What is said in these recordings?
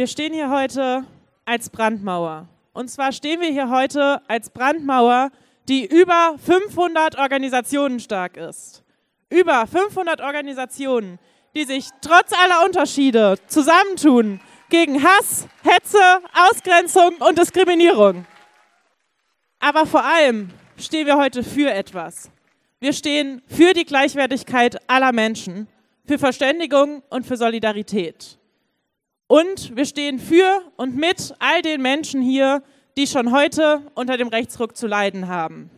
Wir stehen hier heute als Brandmauer. Und zwar stehen wir hier heute als Brandmauer, die über 500 Organisationen stark ist. Über 500 Organisationen, die sich trotz aller Unterschiede zusammentun gegen Hass, Hetze, Ausgrenzung und Diskriminierung. Aber vor allem stehen wir heute für etwas. Wir stehen für die Gleichwertigkeit aller Menschen, für Verständigung und für Solidarität. Und wir stehen für und mit all den Menschen hier, die schon heute unter dem Rechtsruck zu leiden haben.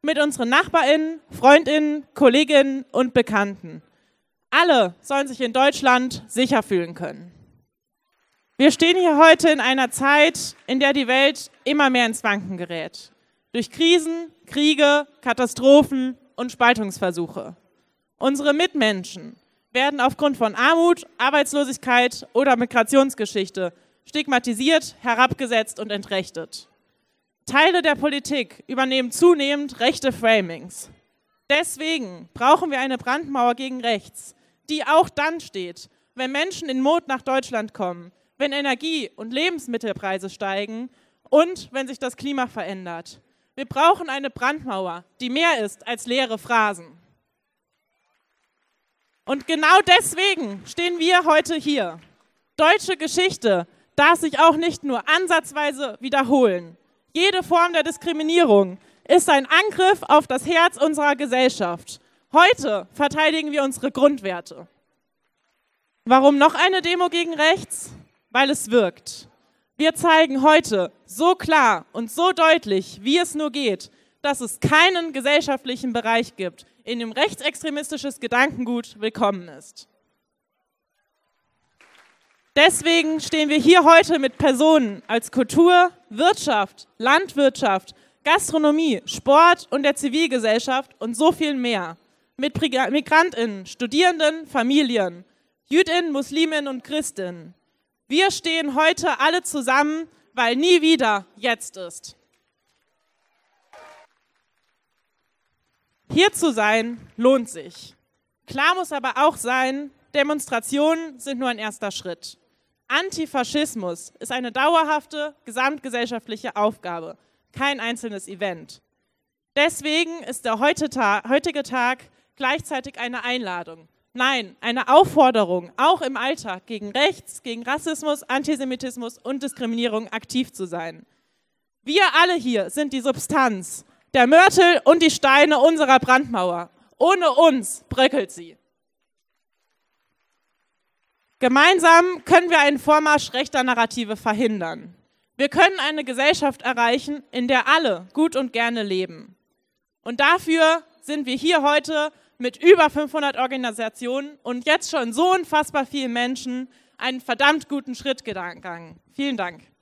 Mit unseren Nachbarinnen, Freundinnen, Kolleginnen und Bekannten. Alle sollen sich in Deutschland sicher fühlen können. Wir stehen hier heute in einer Zeit, in der die Welt immer mehr ins Wanken gerät. Durch Krisen, Kriege, Katastrophen und Spaltungsversuche. Unsere Mitmenschen, werden aufgrund von Armut, Arbeitslosigkeit oder Migrationsgeschichte stigmatisiert, herabgesetzt und entrechtet. Teile der Politik übernehmen zunehmend rechte Framings. Deswegen brauchen wir eine Brandmauer gegen rechts, die auch dann steht, wenn Menschen in Not nach Deutschland kommen, wenn Energie- und Lebensmittelpreise steigen und wenn sich das Klima verändert. Wir brauchen eine Brandmauer, die mehr ist als leere Phrasen. Und genau deswegen stehen wir heute hier. Deutsche Geschichte darf sich auch nicht nur ansatzweise wiederholen. Jede Form der Diskriminierung ist ein Angriff auf das Herz unserer Gesellschaft. Heute verteidigen wir unsere Grundwerte. Warum noch eine Demo gegen rechts? Weil es wirkt. Wir zeigen heute so klar und so deutlich, wie es nur geht, dass es keinen gesellschaftlichen Bereich gibt, in dem rechtsextremistisches Gedankengut willkommen ist. Deswegen stehen wir hier heute mit Personen als Kultur, Wirtschaft, Landwirtschaft, Gastronomie, Sport und der Zivilgesellschaft und so viel mehr. Mit Migrantinnen, Studierenden, Familien, Jüdinnen, Musliminnen und Christinnen. Wir stehen heute alle zusammen, weil nie wieder jetzt ist. Hier zu sein lohnt sich. Klar muss aber auch sein, Demonstrationen sind nur ein erster Schritt. Antifaschismus ist eine dauerhafte gesamtgesellschaftliche Aufgabe, kein einzelnes Event. Deswegen ist der heutige Tag gleichzeitig eine Einladung. Nein, eine Aufforderung, auch im Alltag gegen Rechts, gegen Rassismus, Antisemitismus und Diskriminierung aktiv zu sein. Wir alle hier sind die Substanz der Mörtel und die Steine unserer Brandmauer. Ohne uns bröckelt sie. Gemeinsam können wir einen Vormarsch rechter Narrative verhindern. Wir können eine Gesellschaft erreichen, in der alle gut und gerne leben. Und dafür sind wir hier heute mit über 500 Organisationen und jetzt schon so unfassbar vielen Menschen einen verdammt guten Schritt gegangen. Vielen Dank.